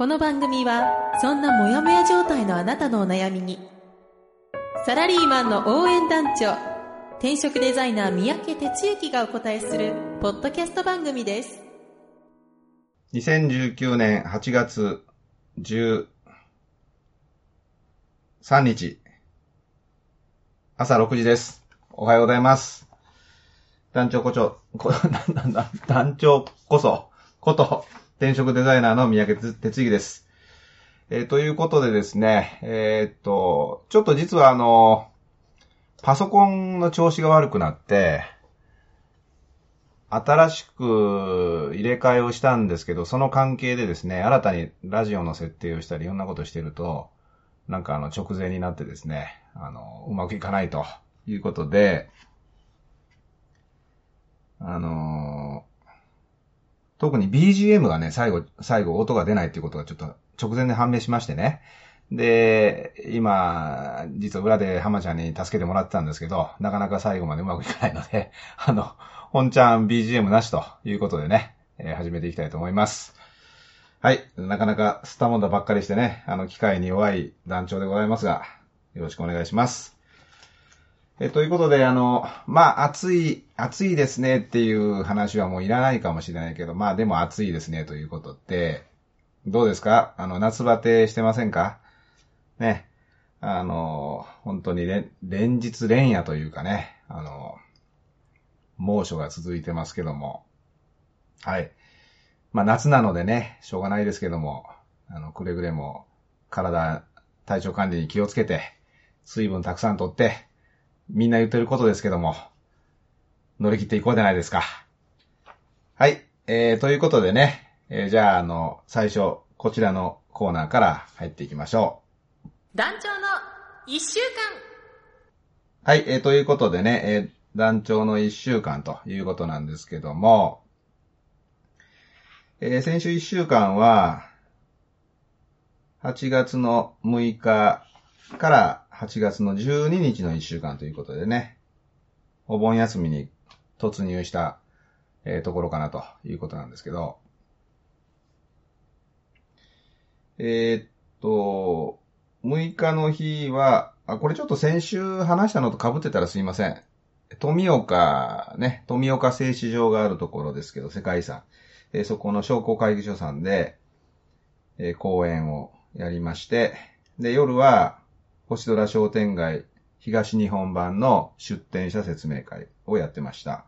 この番組はそんなモヤモヤ状態のあなたのお悩みにサラリーマンの応援団長転職デザイナー三宅哲之がお答えするポッドキャスト番組です2019年8月13日、朝6時です。おはようございます。団長こちょ、こ、なんなんだ、団長こそ、こと、転職デザイナーの三宅哲之です。えーということでですね、えーっと、ちょっと実はあの、パソコンの調子が悪くなって、新しく入れ替えをしたんですけど、その関係でですね、新たにラジオの設定をしたり、いろんなことしてると、なんかあの直前になってですね、あの、うまくいかないということで、あの特に BGM がね、最後、最後音が出ないっていうことがちょっと直前で判明しましてね。で、今、実は裏で浜ちゃんに助けてもらってたんですけど、なかなか最後までうまくいかないので、あの、本ちゃん BGM なしということでね、えー始めていきたいと思います。はい。なかなかスタモンダばっかりしてね、あの、機械に弱い団長でございますが、よろしくお願いします。えということで、あの、まあ、暑い、暑いですねっていう話はもういらないかもしれないけど、まあ、でも暑いですねということって、どうですか？あの、夏バテしてませんか？ね。あの、本当に連連日連夜というかね、あの、猛暑が続いてますけども。はい。まあ夏なのでね、しょうがないですけども、あの、くれぐれも体、体調管理に気をつけて、水分たくさんとって、みんな言ってることですけども、乗り切っていこうじゃないですか。はい。えー、ということでね、えーじゃあ、あの、最初、こちらのコーナーから入っていきましょう。団長の一週間はい、えーということでね、えー団長の一週間ということなんですけども、えー先週一週間は、8月の6日から8月の12日の一週間ということでね、お盆休みに突入した、えーところかなということなんですけど、えーっと、6日の日は、あ、これちょっと先週話したのと被ってたらすいません。富岡、ね、富岡製糸場があるところですけど、世界遺産。えーそこの商工会議所さんで、えー講演をやりまして、で、夜は、星空商店街東日本版の出店者説明会をやってました。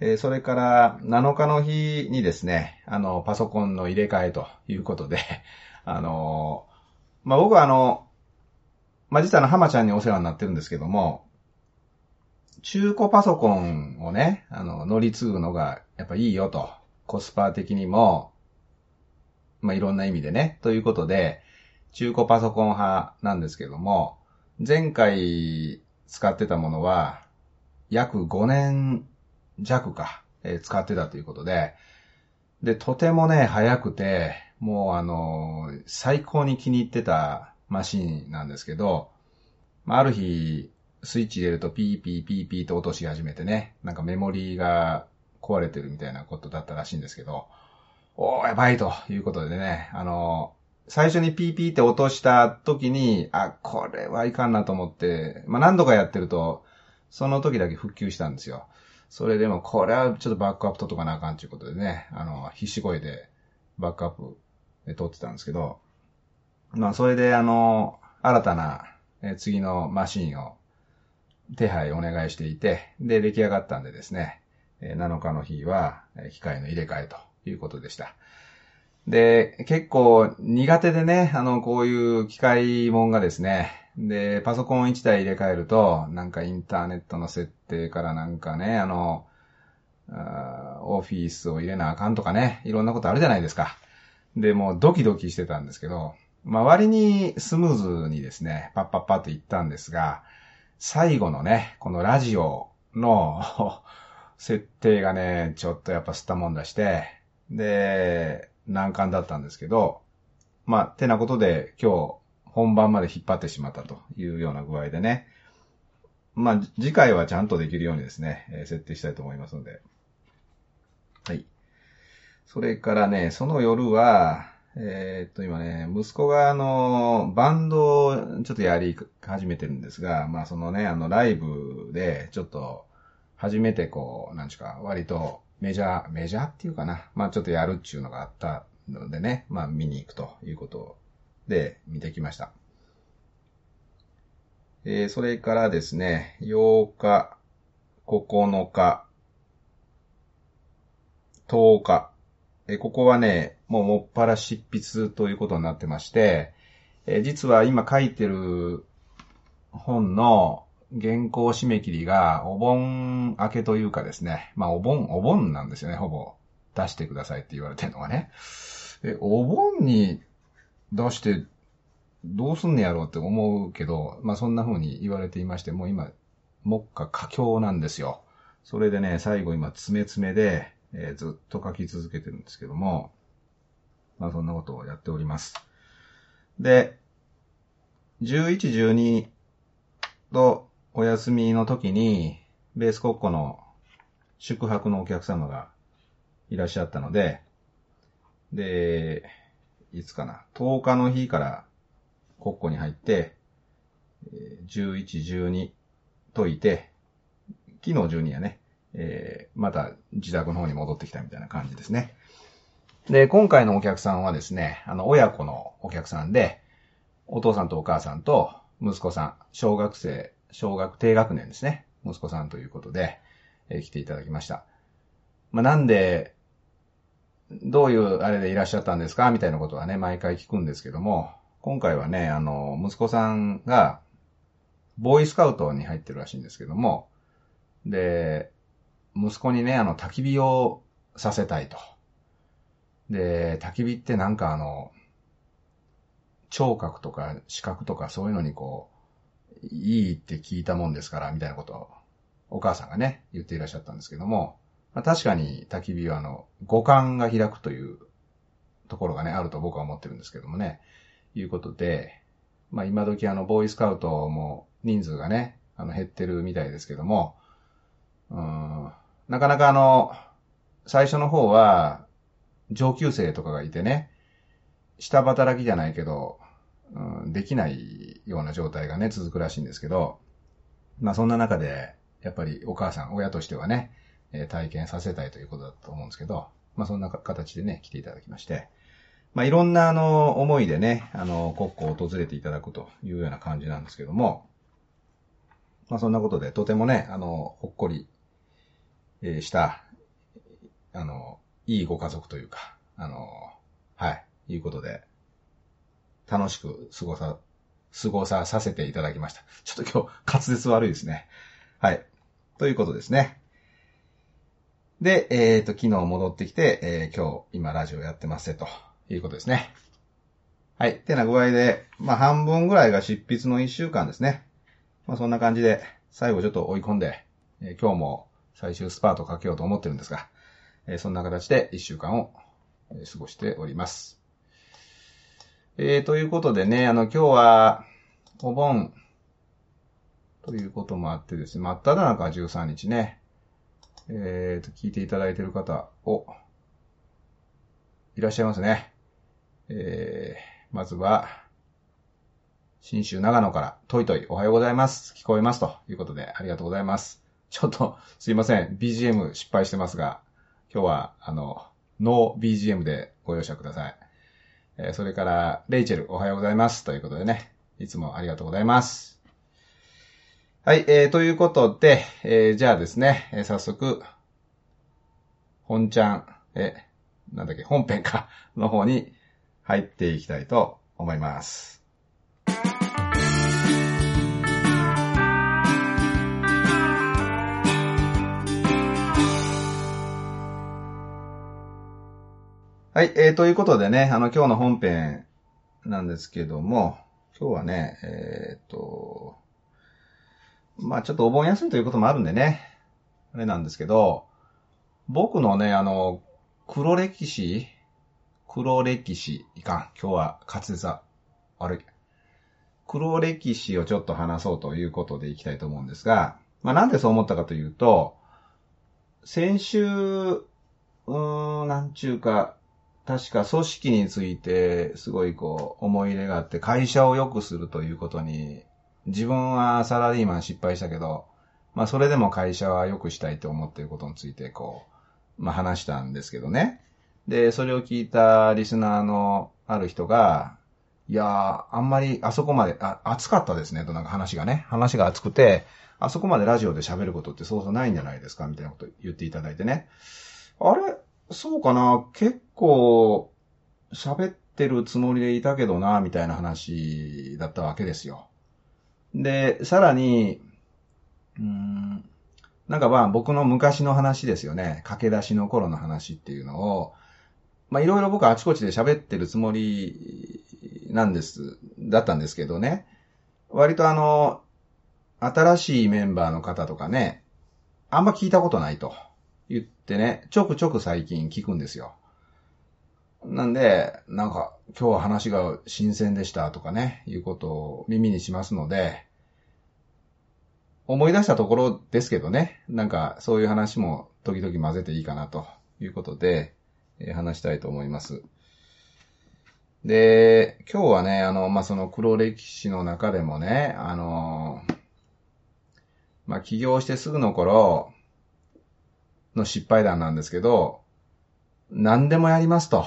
えーそれから、7日の日にですね、あの、パソコンの入れ替えということで、あのーまあ、僕はあの、まあ、実はあの、浜ちゃんにお世話になってるんですけども、中古パソコンをね、あの、乗り継ぐのがやっぱいいよと。コスパ的にも、まあ、いろんな意味でね。ということで、中古パソコン派なんですけども、前回使ってたものは、約5年弱か、えー使ってたということで、で、とてもね、早くて、もうあの、最高に気に入ってたマシンなんですけど、まあ、ある日、スイッチ入れるとピーピーピーピーと音し始めてね、なんかメモリーが壊れてるみたいなことだったらしいんですけど、おー、やばいということでね、あの、最初にピーピーって音した時に、あ、これはいかんなと思って、まあ、何度かやってると、その時だけ復旧したんですよ。それでも、これはちょっとバックアップ取っとかなあかんということでね、あの、必死こいてバックアップで取ってたんですけど、まあ、それであの、新たな、え次のマシンを手配お願いしていて、で、出来上がったんでですね、え7日の日は、え機械の入れ替えということでした。で、結構苦手でね、あの、こういう機械もんがですね、で、パソコン1台入れ替えると、なんかインターネットの設定からなんかね、あの、あオフィスを入れなあかんとかね、いろんなことあるじゃないですか。で、もうドキドキしてたんですけど、まあ割にスムーズにですね、パッパッパッといったんですが、最後のね、このラジオの 設定がね、ちょっとやっぱ吸ったもんだして、で、難関だったんですけど、まあ、てなことで今日本番まで引っ張ってしまったというような具合でね、まあ、次回はちゃんとできるようにですね、えー、設定したいと思いますので。はい。それからね、その夜は、えー、っと、今ね、息子があの、バンドをちょっとやり始めてるんですが、まあそのね、あの、ライブで、ちょっと、初めてこう、なんちゅうか、割とメジャー、メジャーっていうかな、まあちょっとやるっていうのがあったのでね、まあ見に行くということで見てきました。えー、それからですね、8日、9日、10日、えここはね、もうもっぱら執筆ということになってまして、え実は今書いてる本の原稿締め切りがお盆明けというかですね、まあお盆、お盆なんですよね、ほぼ。出してくださいって言われてるのがね。え、お盆に出してどうすんねやろうって思うけど、まあそんな風に言われていまして、もう今、目下佳境なんですよ。それでね、最後今、詰め詰めで、えー、ずっと書き続けてるんですけども、まあそんなことをやっております。で、11、12とお休みの時に、ベース国庫の宿泊のお客様がいらっしゃったので、で、いつかな、10日の日から国庫に入って、11、12解いて、昨日12やね、えー、また自宅の方に戻ってきたみたいな感じですね。で、今回のお客さんはですね、あの、親子のお客さんで、お父さんとお母さんと息子さん、小学生、小学低学年ですね、息子さんということで、えー、来ていただきました。まあ、なんで、どういうあれでいらっしゃったんですか？みたいなことはね、毎回聞くんですけども、今回はね、あの、息子さんが、ボーイスカウトに入ってるらしいんですけども、で、息子にね、あの、焚き火をさせたいと。で、焚き火ってなんかあの、聴覚とか視覚とかそういうのにこう、いいって聞いたもんですから、みたいなことを、お母さんがね、言っていらっしゃったんですけども、まあ、確かに焚き火はあの、五感が開くというところがね、あると僕は思ってるんですけどもね。いうことで、まあ今時あの、ボーイスカウトも人数がね、あの、減ってるみたいですけども、うん、なかなかあの、最初の方は、上級生とかがいてね、下働きじゃないけど、うん、できないような状態がね、続くらしいんですけど、まあそんな中で、やっぱりお母さん、親としてはね、え体験させたいということだと思うんですけど、まあそんな形でね、来ていただきまして、まあ、いろんなあの、思いでね、あの、国庫を訪れていただくというような感じなんですけども、まあ、そんなことで、とてもね、あの、ほっこり、え、した、あの、いいご家族というか、あの、はい、いうことで、楽しく過ごさ、過ごささせていただきました。ちょっと今日、滑舌悪いですね。はい。ということですね。で、えっ、ー、と、昨日戻ってきて、えー、今日、今ラジオやってますと。いうことですね。はい。てな具合で、まあ半分ぐらいが執筆の一週間ですね。まあそんな感じで、最後ちょっと追い込んで、えー、今日も最終スパートかけようと思ってるんですが、えー、そんな形で一週間を、過ごしております。えー、ということでね、あの今日は、お盆、ということもあってですね、真っ只中13日ね、えーと、聞いていただいている方を、いらっしゃいますね。えー、まずは、新州長野から、トイトイおはようございます。聞こえますということで、ありがとうございます。ちょっと、すいません。BGM 失敗してますが、今日は、あの、ノー BGM でご容赦ください。えー、それから、レイチェルおはようございます。ということでね、いつもありがとうございます。はい、えー、ということで、えー、じゃあですね、えー、早速、本ちゃん、えなんだっけ、本編か、の方に入っていきたいと思います。はい、えー、ということでね、あの、今日の本編なんですけども、今日はね、えーっと、まあちょっとお盆休みということもあるんでね、あれなんですけど、僕のね、あの、黒歴史黒歴史、いかん。今日は滑舌悪い。黒歴史をちょっと話そうということでいきたいと思うんですが、まあなんでそう思ったかというと、先週、うーん、なんちゅうか、確か組織についてすごいこう思い入れがあって会社を良くするということに自分はサラリーマン失敗したけど、まあそれでも会社は良くしたいと思っていることについてこう、まあ話したんですけどね。で、それを聞いたリスナーのある人が、いやー、あんまりあそこまで、あ、熱かったですね、となんか話がね。話が熱くて、あそこまでラジオで喋ることってそうそうないんじゃないですかみたいなこと言っていただいてね。あれ？そうかな結構、喋ってるつもりでいたけどな、みたいな話だったわけですよ。で、さらに、うーん、なんかまあ僕の昔の話ですよね。駆け出しの頃の話っていうのを、まあいろいろ僕あちこちで喋ってるつもりなんです、だったんですけどね。割とあの、新しいメンバーの方とかね、あんま聞いたことないと言ってね、ちょくちょく最近聞くんですよ。なんで、なんか、今日は話が新鮮でしたとかね、いうことを耳にしますので、思い出したところですけどね、なんかそういう話も時々混ぜていいかなということで、えー話したいと思います。で、今日はね、あの、まあ、その黒歴史の中でもね、あの、まあ、起業してすぐの頃の失敗談なんですけど、何でもやりますと。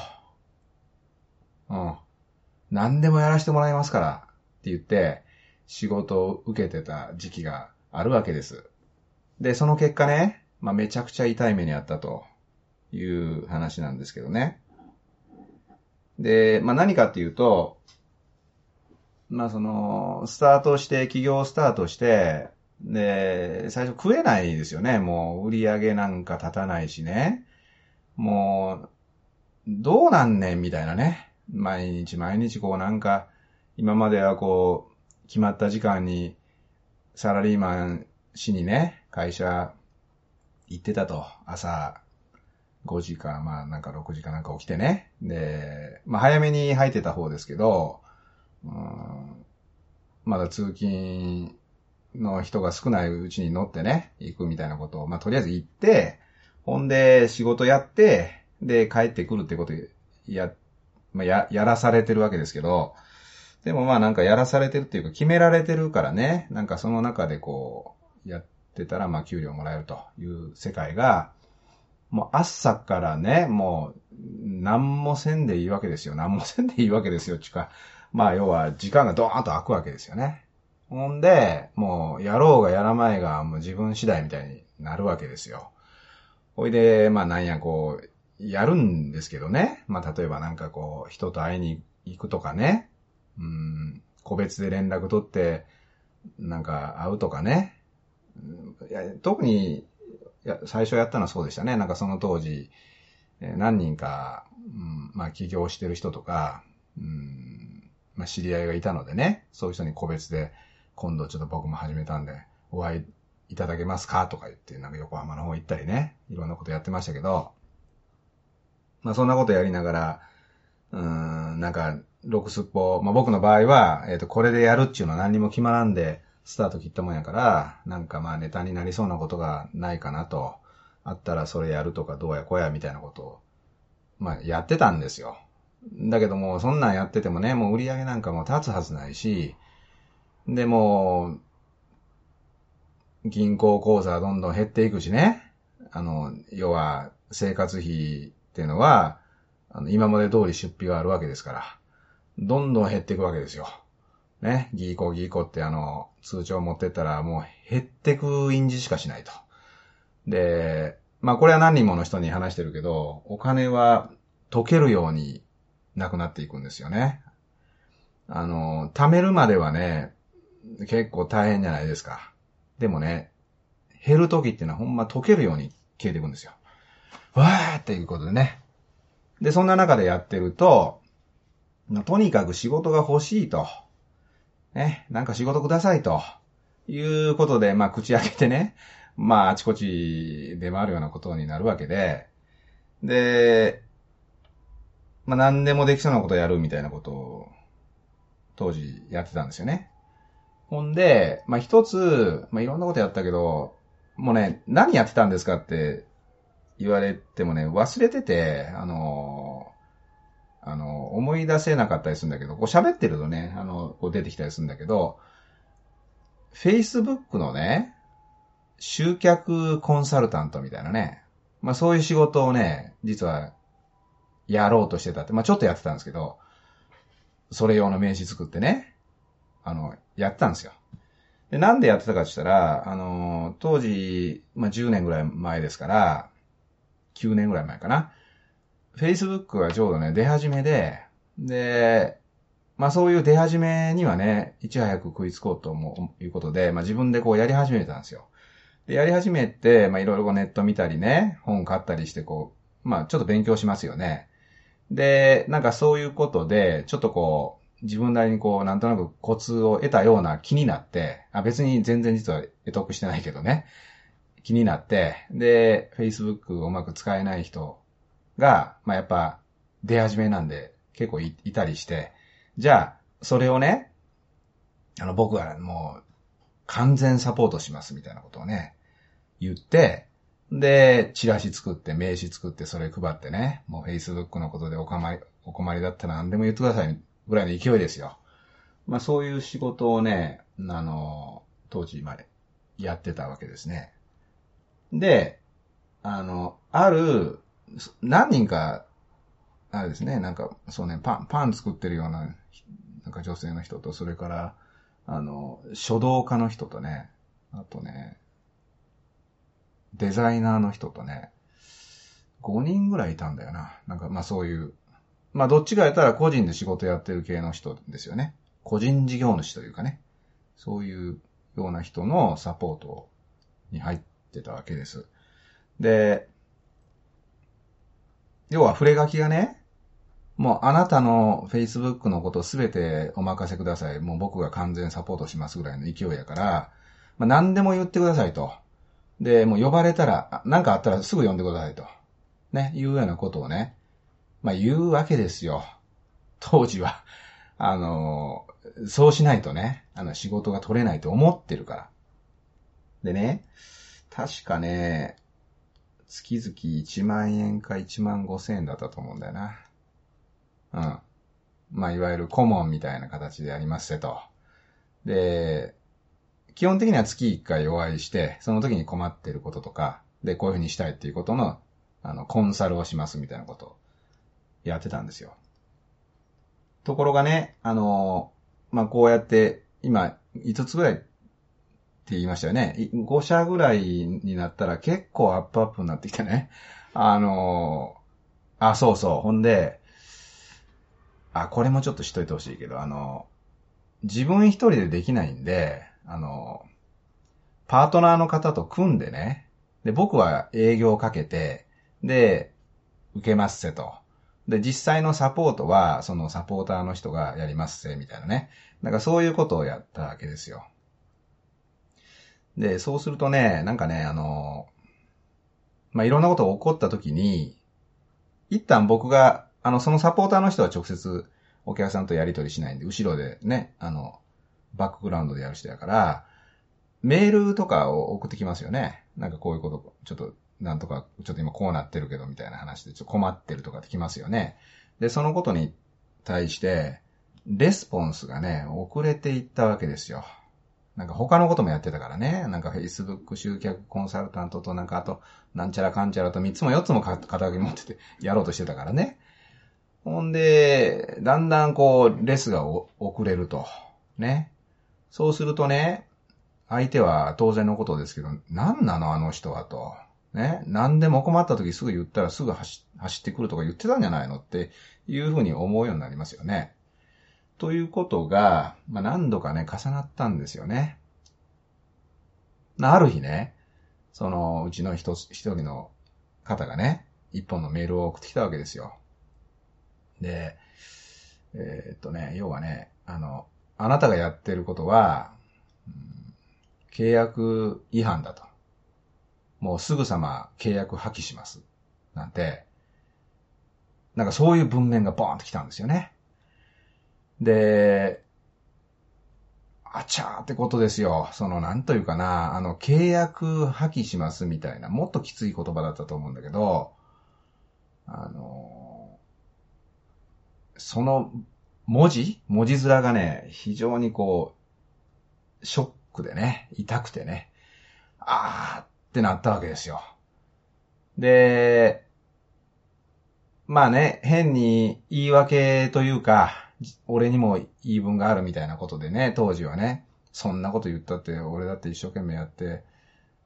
うん。何でもやらせてもらいますからって言って、仕事を受けてた時期があるわけです。で、その結果ね、まあ、めちゃくちゃ痛い目にあったという話なんですけどね。で、まあ、何かっていうと、まあ、その、スタートして、企業をスタートして、で、最初食えないですよね。もう、売り上げなんか立たないしね。もう、どうなんねんみたいなね。毎日毎日こうなんか、今まではこう、決まった時間に、サラリーマンしにね、会社行ってたと。朝5時か、まあなんか6時かなんか起きてね。で、まあ早めに入ってた方ですけど、うんまだ通勤の人が少ないうちに乗ってね、行くみたいなことを、まあとりあえず行って、ほんで仕事やって、で帰ってくるってことや、まあや、やらされてるわけですけど、でもまあなんかやらされてるっていうか決められてるからね、なんかその中でこう、やってたらまあ給料もらえるという世界が、もう朝からね、もう、何もせんでいいわけですよ。何もせんでいいわけですよ。ちゅか、まあ要は時間がドーンと空くわけですよね。ほんで、もうやろうがやらまいがもう自分次第みたいになるわけですよ。ほいで、まあなんやこう、やるんですけどね。まあ例えばなんかこう、人と会いに行くとかね。うん、個別で連絡取って、なんか会うとかね。いや特に、や最初やったのはそうでしたね。なんかその当時、何人か、うん、まあ起業してる人とか、うん、まあ知り合いがいたのでね、そういう人に個別で、今度ちょっと僕も始めたんで、お会いいただけますかとか言って、なんか横浜の方行ったりね、いろんなことやってましたけど、まあそんなことやりながら、うん、なんか、ロクスっぽ、まあ僕の場合は、えっ、と、これでやるっていうのは何にも決まらんで、スタート切ったもんやから、なんかまあネタになりそうなことがないかなと、あったらそれやるとかどうやこうやみたいなことを、まあやってたんですよ。だけども、そんなんやっててもね、もう売り上げなんかも立つはずないし、でも、銀行口座はどんどん減っていくしね。あの、要は、生活費っていうのは、あの、今まで通り出費があるわけですから、どんどん減っていくわけですよ。ね。ギーコギーコってあの、通帳持ってったらもう減ってく印字しかしないと。で、まあこれは何人もの人に話してるけど、お金は溶けるようになくなっていくんですよね。あの、貯めるまではね、結構大変じゃないですか。でもね、減る時ってのはほんま溶けるように消えていくんですよ。わーっていうことでね。で、そんな中でやってると、とにかく仕事が欲しいと。ね、なんか仕事くださいと。いうことで、まあ、口開けてね、まあ、あちこち出回るようなことになるわけで、で、まあ、何でもできそうなことやるみたいなことを、当時やってたんですよね。ほんで、まあ、一つ、まあ、いろんなことやったけど、もうね、何やってたんですかって言われてもね、忘れてて、あの、あの、思い出せなかったりするんだけど、こう喋ってるとね、あの、こう出てきたりするんだけど、Facebook のね、集客コンサルタントみたいなね、まあそういう仕事をね、実はやろうとしてたって、まあちょっとやってたんですけど、それ用の名刺作ってね、あの、やってたんですよ。で、なんでやってたかって言ったら、あの、当時、まあ10年ぐらい前ですから、9年ぐらい前かな。Facebook がちょうどね、出始めで、で、まあそういう出始めにはね、いち早く食いつこうと思う、いうことで、まあ自分でこうやり始めたんですよ。で、やり始めて、まいろいろネット見たりね、本買ったりしてこう、まあちょっと勉強しますよね。で、なんかそういうことで、ちょっとこう、自分なりにこう、なんとなくコツを得たような気になって、あ別に全然実は得得してないけどね、気になって、で、Facebook をうまく使えない人が、まあやっぱ出始めなんで結構いたりして、じゃあ、それをね、あの、僕はもう、完全サポートしますみたいなことをね、言って、で、チラシ作って、名刺作って、それ配ってね、もう Facebook のことでお困り、お困りだったら何でも言ってくださいぐらいの勢いですよ。まあそういう仕事をね、あの、当時までやってたわけですね。で、あの、ある、何人かあれですね、なんか、そうね、パン、パン作ってるような、なんか女性の人と、それから、あの、書道家の人とね、あとね、デザイナーの人とね、5人ぐらいいたんだよな。なんか、まあそういう、まあどっちかやったら個人で仕事やってる系の人ですよね。個人事業主というかね。そういうような人のサポートに入ってたわけです。で、要は触れ書きがね、もうあなたの Facebook のことすべてお任せください。もう僕が完全サポートしますぐらいの勢いやから、まあ、何でも言ってくださいと。で、もう呼ばれたら、何かあったらすぐ呼んでくださいと。ね、いうようなことをね、まあ言うわけですよ。当時は。あの、そうしないとね、あの仕事が取れないと思ってるから。でね、確かね、月々1万円か1万5千円だったと思うんだよな。うん。まあ、いわゆる顧問みたいな形でやりますせと。で、基本的には月1回お会いして、その時に困ってることとか、で、こういうふうにしたいっていうことの、あの、コンサルをしますみたいなことやってたんですよ。ところがね、あの、まあ、こうやって、今、5つぐらいって言いましたよね。5社ぐらいになったら結構アップアップになってきてね。あの、あ、そうそう。ほんで、あ、これもちょっとしといてほしいけど、あの、自分一人でできないんで、あの、パートナーの方と組んでね、で、僕は営業をかけて、で、受けますせと。で、実際のサポートは、そのサポーターの人がやりますせ、みたいなね。なんかそういうことをやったわけですよ。で、そうするとね、なんかね、あの、まあ、いろんなことが起こった時に、一旦僕があの、そのサポーターの人は直接お客さんとやり取りしないんで、後ろでね、あの、バックグラウンドでやる人やから、メールとかを送ってきますよね。なんかこういうこと、ちょっと、なんとか、ちょっと今こうなってるけど、みたいな話で、ちょっと困ってるとかってきますよね。で、そのことに対して、レスポンスがね、遅れていったわけですよ。なんか他のこともやってたからね。なんか Facebook 集客コンサルタントとなんかあと、なんちゃらかんちゃらと3つも4つも肩書き持っててやろうとしてたからね。ほんで、だんだんこう、レスが遅れると。ね。そうするとね、相手は当然のことですけど、何なのあの人はと。ね。何でも困った時すぐ言ったらすぐ走ってくるとか言ってたんじゃないのっていうふうに思うようになりますよね。ということが、まあ、何度かね、重なったんですよね。ある日ね、そのうちの一人の方がね、一本のメールを送ってきたわけですよ。で、えーっとね、要はね、あの、あなたがやってることは、うん契約違反だと。もうすぐさま契約破棄します。なんて、なんかそういう文面がボーンと来たんですよね。で、あちゃーってことですよ。その、なんというかな、あの、契約破棄しますみたいな、もっときつい言葉だったと思うんだけど、あの、その文字文字面がね、非常にこう、ショックでね、痛くてね、あーっってなったわけですよ。で、まあね、変に言い訳というか、俺にも言い分があるみたいなことでね、当時はね、そんなこと言ったって、俺だって一生懸命やって、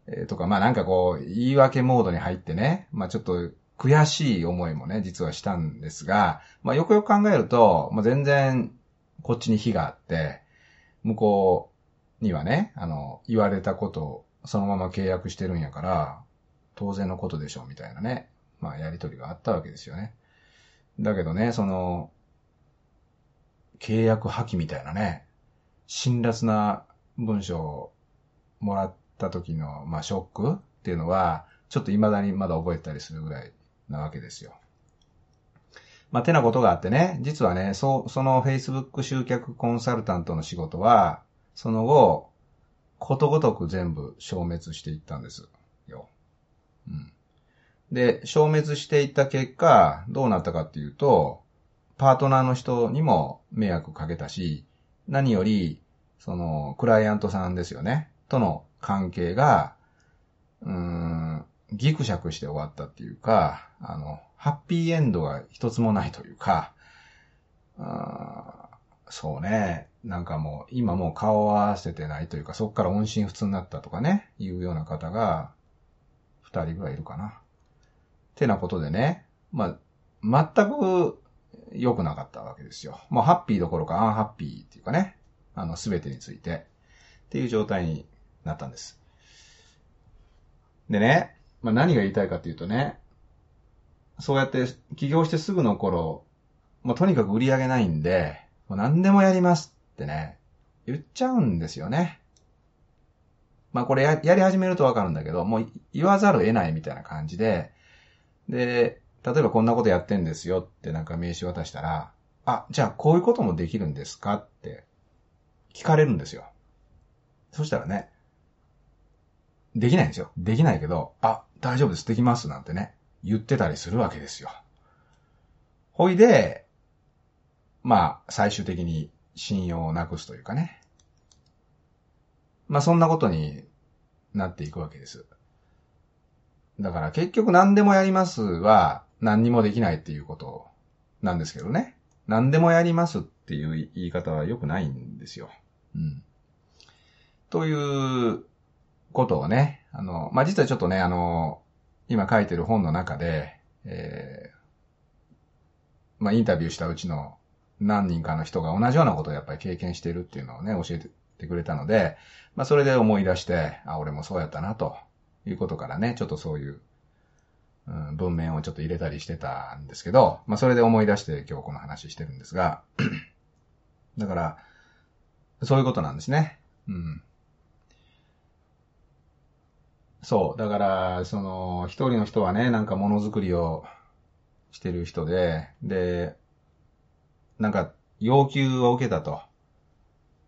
えーとか、まあなんかこう、言い訳モードに入ってね、まあちょっと悔しい思いもね、実はしたんですが、まあよくよく考えると、まあ全然こっちに非があって、向こうにはね、あの、言われたことをそのまま契約してるんやから、当然のことでしょう、みたいなね、まあやりとりがあったわけですよね。だけどね、その、契約破棄みたいなね、辛辣な文章をもらった時の、まあ、ショックっていうのは、ちょっと未だにまだ覚えたりするぐらいなわけですよ。まあ、てなことがあってね、実はね、そう、その Facebook 集客コンサルタントの仕事は、その後、ことごとく全部消滅していったんですよ。うん。で、消滅していった結果、どうなったかっていうと、パートナーの人にも迷惑かけたし、何より、その、クライアントさんですよね。との関係が、うーん、ギクシャクして終わったっていうか、あの、ハッピーエンドが一つもないというか、あそうね、なんかもう、今もう顔を合わせてないというか、そこから音信不通になったとかね、いうような方が、二人ぐらいいるかな。ってなことでね、まあ、全く良くなかったわけですよ。もうハッピーどころかアンハッピーっていうかね、あの、すべてについて、っていう状態になったんです。でね、まあ、何が言いたいかっていうとね、そうやって起業してすぐの頃、もうとにかく売り上げないんで、もう何でもやりますってね、言っちゃうんですよね。まあこれややり始めるとわかるんだけど、もう言わざるを得ないみたいな感じで、で、例えばこんなことやってんですよってなんか名刺渡したら、あ、じゃあこういうこともできるんですかって聞かれるんですよ。そしたらね、できないんですよ。できないけど、あ、大丈夫です、できますなんてね、言ってたりするわけですよ。ほいで、まあ、最終的に信用をなくすというかね。まあ、そんなことになっていくわけです。だから結局何でもやりますは何にもできないっていうことなんですけどね。何でもやりますっていう言い方は良くないんですよ。うん。ということをね、あの、まあ、実はちょっとね、あの、今書いてる本の中で、えー、まあ、インタビューしたうちの何人かの人が同じようなことをやっぱり経験してるっていうのをね、教えてくれたので、まあ、それで思い出して、あ、俺もそうやったな、ということからね、ちょっとそういう、うん、文面をちょっと入れたりしてたんですけど、まあ、それで思い出して今日この話してるんですが、だから、そういうことなんですね。うん。そう。だから、その、一人の人はね、なんかものづくりをしてる人で、で、なんか、要求を受けたと。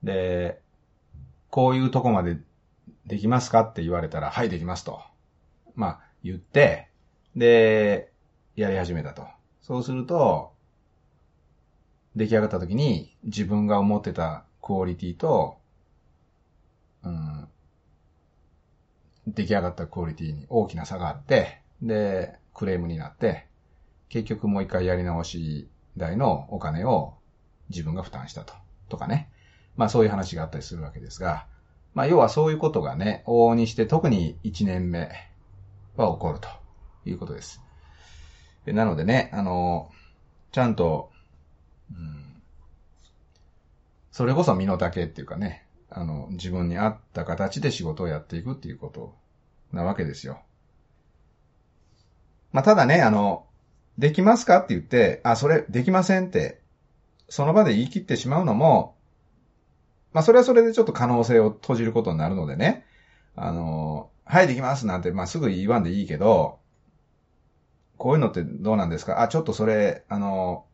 で、こういうとこまでできますかって言われたら、はい、できますと。まあ、言って、で、やり始めたと。そうすると、出来上がった時に、自分が思ってたクオリティと、うん、出来上がったクオリティに大きな差があって、で、クレームになって、結局もう一回やり直し代のお金を自分が負担したと。とかね。まあそういう話があったりするわけですが、まあ要はそういうことがね、往々にして特に1年目は起こるということです。でなのでね、あの、ちゃんと、うん、それこそ身の丈っていうかね、あの、自分に合った形で仕事をやっていくっていうことなわけですよ。まあ、ただね、あの、できますか？って言って、あ、それできませんってその場で言い切ってしまうのも、まあそれはそれでちょっと可能性を閉じることになるのでね、あの、はい、できますなんて、まあすぐ言わんでいいけど、こういうのってどうなんですか？あ、ちょっとそれ、あの、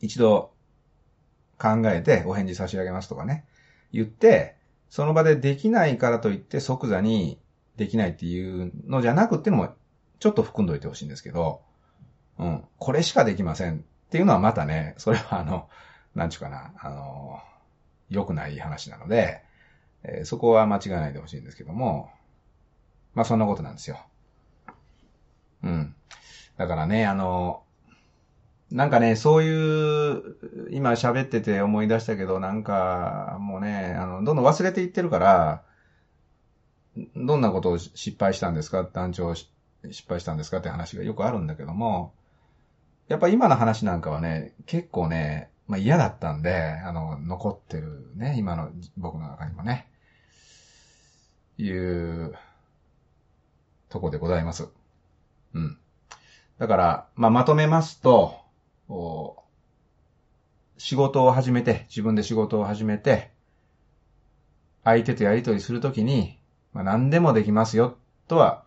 一度考えてお返事差し上げますとかね。言って、その場でできないからといって即座にできないっていうのじゃなくってのもちょっと含んどいてほしいんですけど、うん、これしかできませんっていうのはまたね、それはあの、なんちゅうかな、あの、良くない話なので、えー、そこは間違いないでほしいんですけども、まあそんなことなんですよ。うん。だからね、あの、なんかね、そういう、今喋ってて思い出したけど、なんか、もうね、あの、どんどん忘れていってるから、どんなことを失敗したんですか？団長失敗したんですか？って話がよくあるんだけども、やっぱ今の話なんかはね、結構ね、まあ嫌だったんで、あの、残ってるね、今の僕の中にもね、いうとこでございます。うん。だから、まあまとめますと、仕事を始めて、自分で仕事を始めて、相手とやりとりするときに、まあ、何でもできますよとは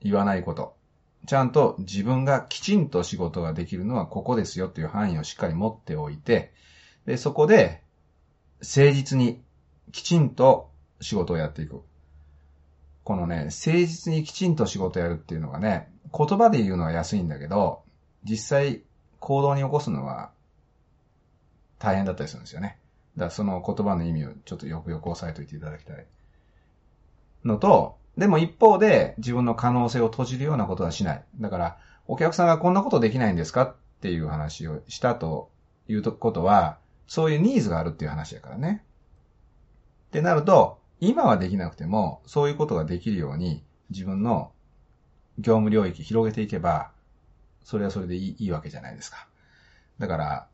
言わないこと。ちゃんと自分がきちんと仕事ができるのはここですよっていう範囲をしっかり持っておいて、で、そこで誠実にきちんと仕事をやっていく。このね、誠実にきちんと仕事をやるっていうのがね、言葉で言うのは安いんだけど、実際行動に起こすのは大変だったりするんですよね。だからその言葉の意味をちょっとよくよく押さえておいていただきたい。のと、でも一方で自分の可能性を閉じるようなことはしない。だから、お客さんがこんなことできないんですかっていう話をしたということは、そういうニーズがあるっていう話だからね。ってなると、今はできなくても、そういうことができるように、自分の業務領域広げていけば、それはそれでいいいいわけじゃないですか。だから、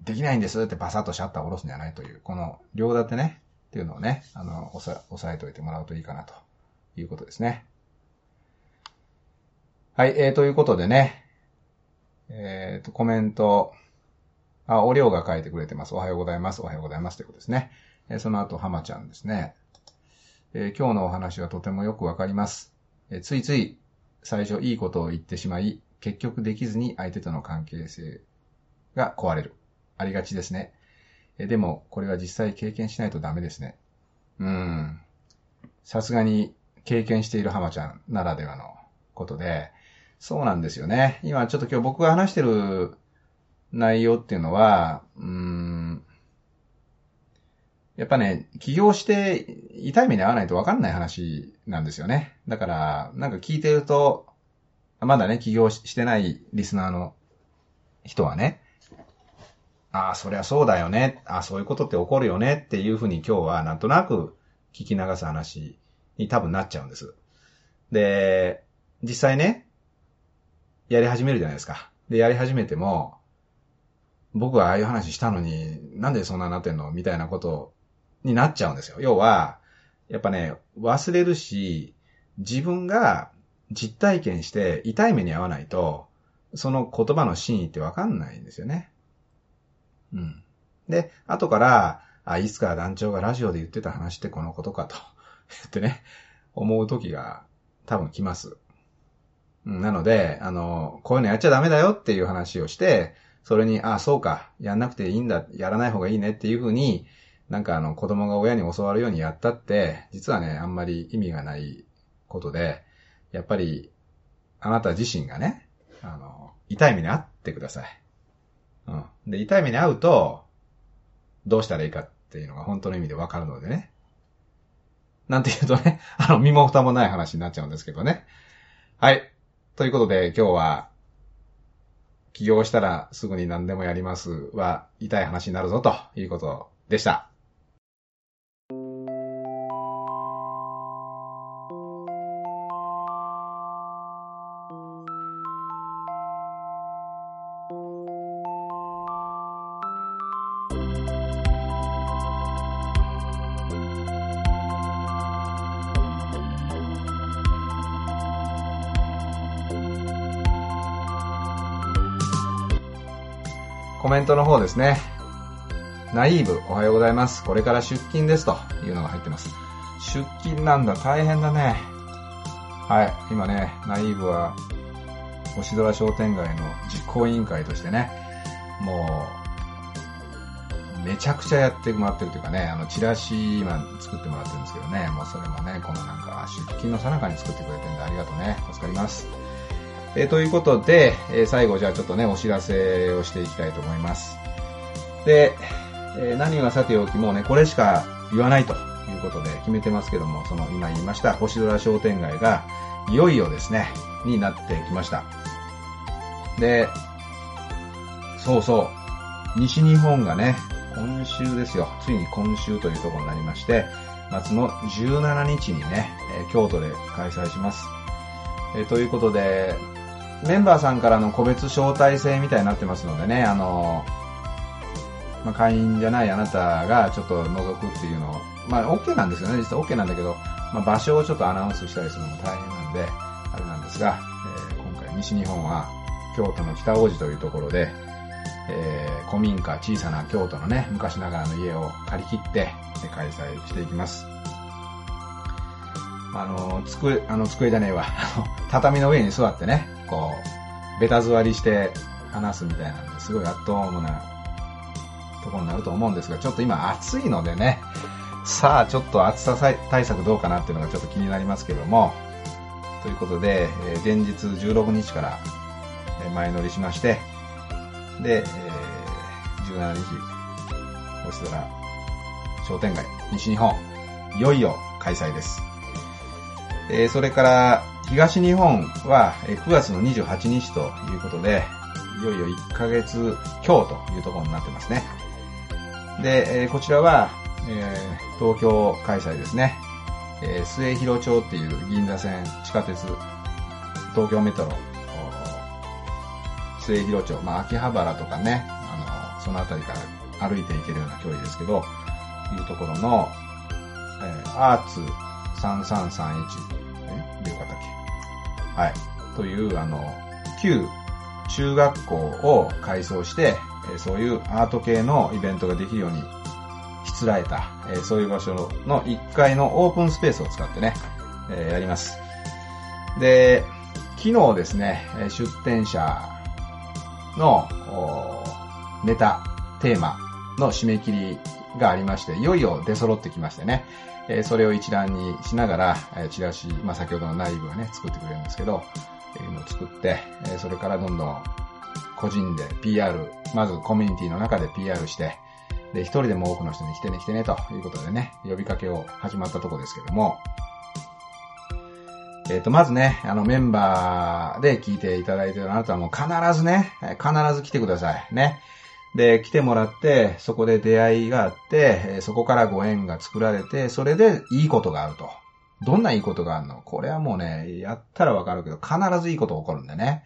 できないんですってバサッとシャッターを下ろすんじゃないという、この両立てね、っていうのをね、あの、押さ、押さえておいてもらうといいかなということですね。はい、えー、ということでね、えっ、ー、と、コメント、あ、おりょうが書いてくれてます。おはようございます。おはようございます。ということですね。えー、その後、はまちゃんですね。えー、今日のお話はとてもよくわかります。えー、ついつい最初いいことを言ってしまい、結局できずに相手との関係性が壊れる。ありがちですね。えでも、これは実際経験しないとダメですね。うん。さすがに経験している浜ちゃんならではのことで、そうなんですよね。今ちょっと今日僕が話してる内容っていうのは、うーん、やっぱね、起業して痛い目に遭わないと分かんない話なんですよね。だから、なんか聞いてると、まだね、起業してないリスナーの人はね、ああ、そりゃそうだよね。ああ、そういうことって起こるよねっていうふうに今日はなんとなく聞き流す話に多分なっちゃうんです。で、実際ね、やり始めるじゃないですか。で、やり始めても、僕はああいう話したのに、なんでそんななってんのみたいなことになっちゃうんですよ。要は、やっぱね、忘れるし、自分が実体験して痛い目に遭わないと、その言葉の真意ってわかんないんですよね。うん。で、後から、あ、いつか団長がラジオで言ってた話ってこのことかと ってね、思う時が多分来ます。なので、あの、こういうのやっちゃダメだよっていう話をして、それに、ああ、そうか、やんなくていいんだ、やらない方がいいねっていうふうに、なんかあの、子供が親に教わるようにやったって、実はね、あんまり意味がないことで、やっぱり、あなた自身がね、あの、痛い目に遭ってください。うん。で、痛い目に遭うと、どうしたらいいかっていうのが本当の意味でわかるのでね。なんて言うとね、あの、身も蓋もない話になっちゃうんですけどね。はい。ということで、今日は、起業したらすぐに何でもやりますは、痛い話になるぞということでした。メントの方ですね。ナイーブ、おはようございます。これから出勤ですというのが入ってます。出勤なんだ、大変だね。はい、今ね、ナイーブは、星空商店街の実行委員会としてね、もう、めちゃくちゃやってもらってるというかね、あの、チラシ今作ってもらってるんですけどね、もうそれもね、このなんか、出勤の最中に作ってくれてるんでありがとうね。助かります。えーということで、えー最後じゃあちょっとね、お知らせをしていきたいと思います。で、えー何がさておきもうね、これしか言わないということで決めてますけども、その今言いました星空商店街がいよいよですね、になってきました。で、そうそう、西日本がね、今週ですよ、ついに今週というところになりまして、夏の17日にね、京都で開催します。えということで、メンバーさんからの個別招待制みたいになってますのでね、あのまあ、会員じゃないあなたがちょっと覗くっていうのを、まあ、OK なんですよね。実は OK なんだけど、まあ、場所をちょっとアナウンスしたりするのも大変なんで、あれなんですが、えー今回西日本は京都の北大路というところで、えー古民家、小さな京都のね、昔ながらの家を借り切って、開催していきます。あの、机、あの、机じゃねえわ。畳の上に座ってね、こう、ベタ座りして話すみたいなんで、すごいアットホームなところになると思うんですが、ちょっと今暑いのでね、さあちょっと暑さ対策どうかなっていうのがちょっと気になりますけども、ということで、えー前日16日から前乗りしまして、で、えー17日、星空商店街西日本、いよいよ開催です。えーそれから、東日本は9月の28日ということで、いよいよ1ヶ月強というところになってますね。で、えーこちらは、えー東京開催ですね。えー末広町っていう銀座線地下鉄、東京メトロ、末広町、まあ、秋葉原とかね、あの、そのあたりから歩いていけるような距離ですけど、いうところの、えーアーツ3331、えでよかったっけはい。という、あの、旧中学校を改装して、そういうアート系のイベントができるようにしつらえた、そういう場所の1階のオープンスペースを使ってね、やります。で、昨日ですね、出展者のネタ、テーマの締め切りがありまして、いよいよ出揃ってきましてね、えそれを一覧にしながら、えチラシ、まあ、先ほどの内部がね、作ってくれるんですけど、えー作って、えそれからどんどん個人で PR、まずコミュニティの中で PR して、で、一人でも多くの人に来てね来てねということでね、呼びかけを始まったとこですけども、えっ、と、まずね、あのメンバーで聞いていただいているあなたはもう必ずね、必ず来てください。ね。で、来てもらって、そこで出会いがあって、そこからご縁が作られて、それでいいことがあると。どんないいことがあるの？これはもうね、やったらわかるけど、必ずいいこと起こるんでね。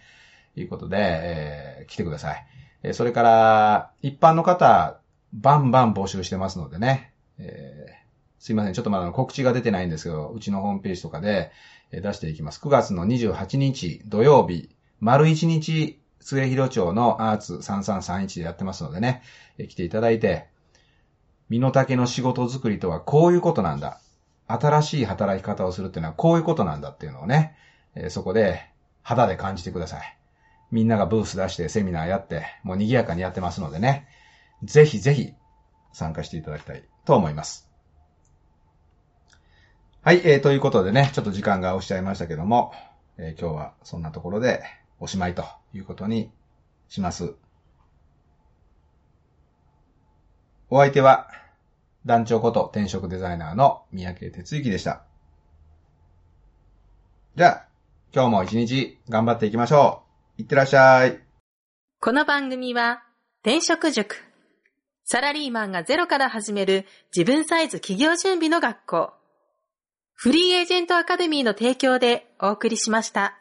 いうことで、えー来てください。えそれから、一般の方、バンバン募集してますのでね。えーすいません。ちょっとまだ告知が出てないんですけど、うちのホームページとかで出していきます。9月の28日土曜日、丸1日、末広町のアーツ3331でやってますのでね、来ていただいて、身の丈の仕事作りとはこういうことなんだ。新しい働き方をするっていうのはこういうことなんだっていうのをね、えそこで肌で感じてください。みんながブース出してセミナーやって、もう賑やかにやってますのでね、ぜひぜひ参加していただきたいと思います。はい、えー、ということでね、ちょっと時間が押しちゃいましたけども、えー今日はそんなところでおしまいということにします。お相手は、団長こと転職デザイナーの三宅哲之でした。じゃあ、今日も一日頑張っていきましょう。いってらっしゃい。この番組は、転職塾。サラリーマンがゼロから始める自分サイズ企業準備の学校。フリーエージェントアカデミーの提供でお送りしました。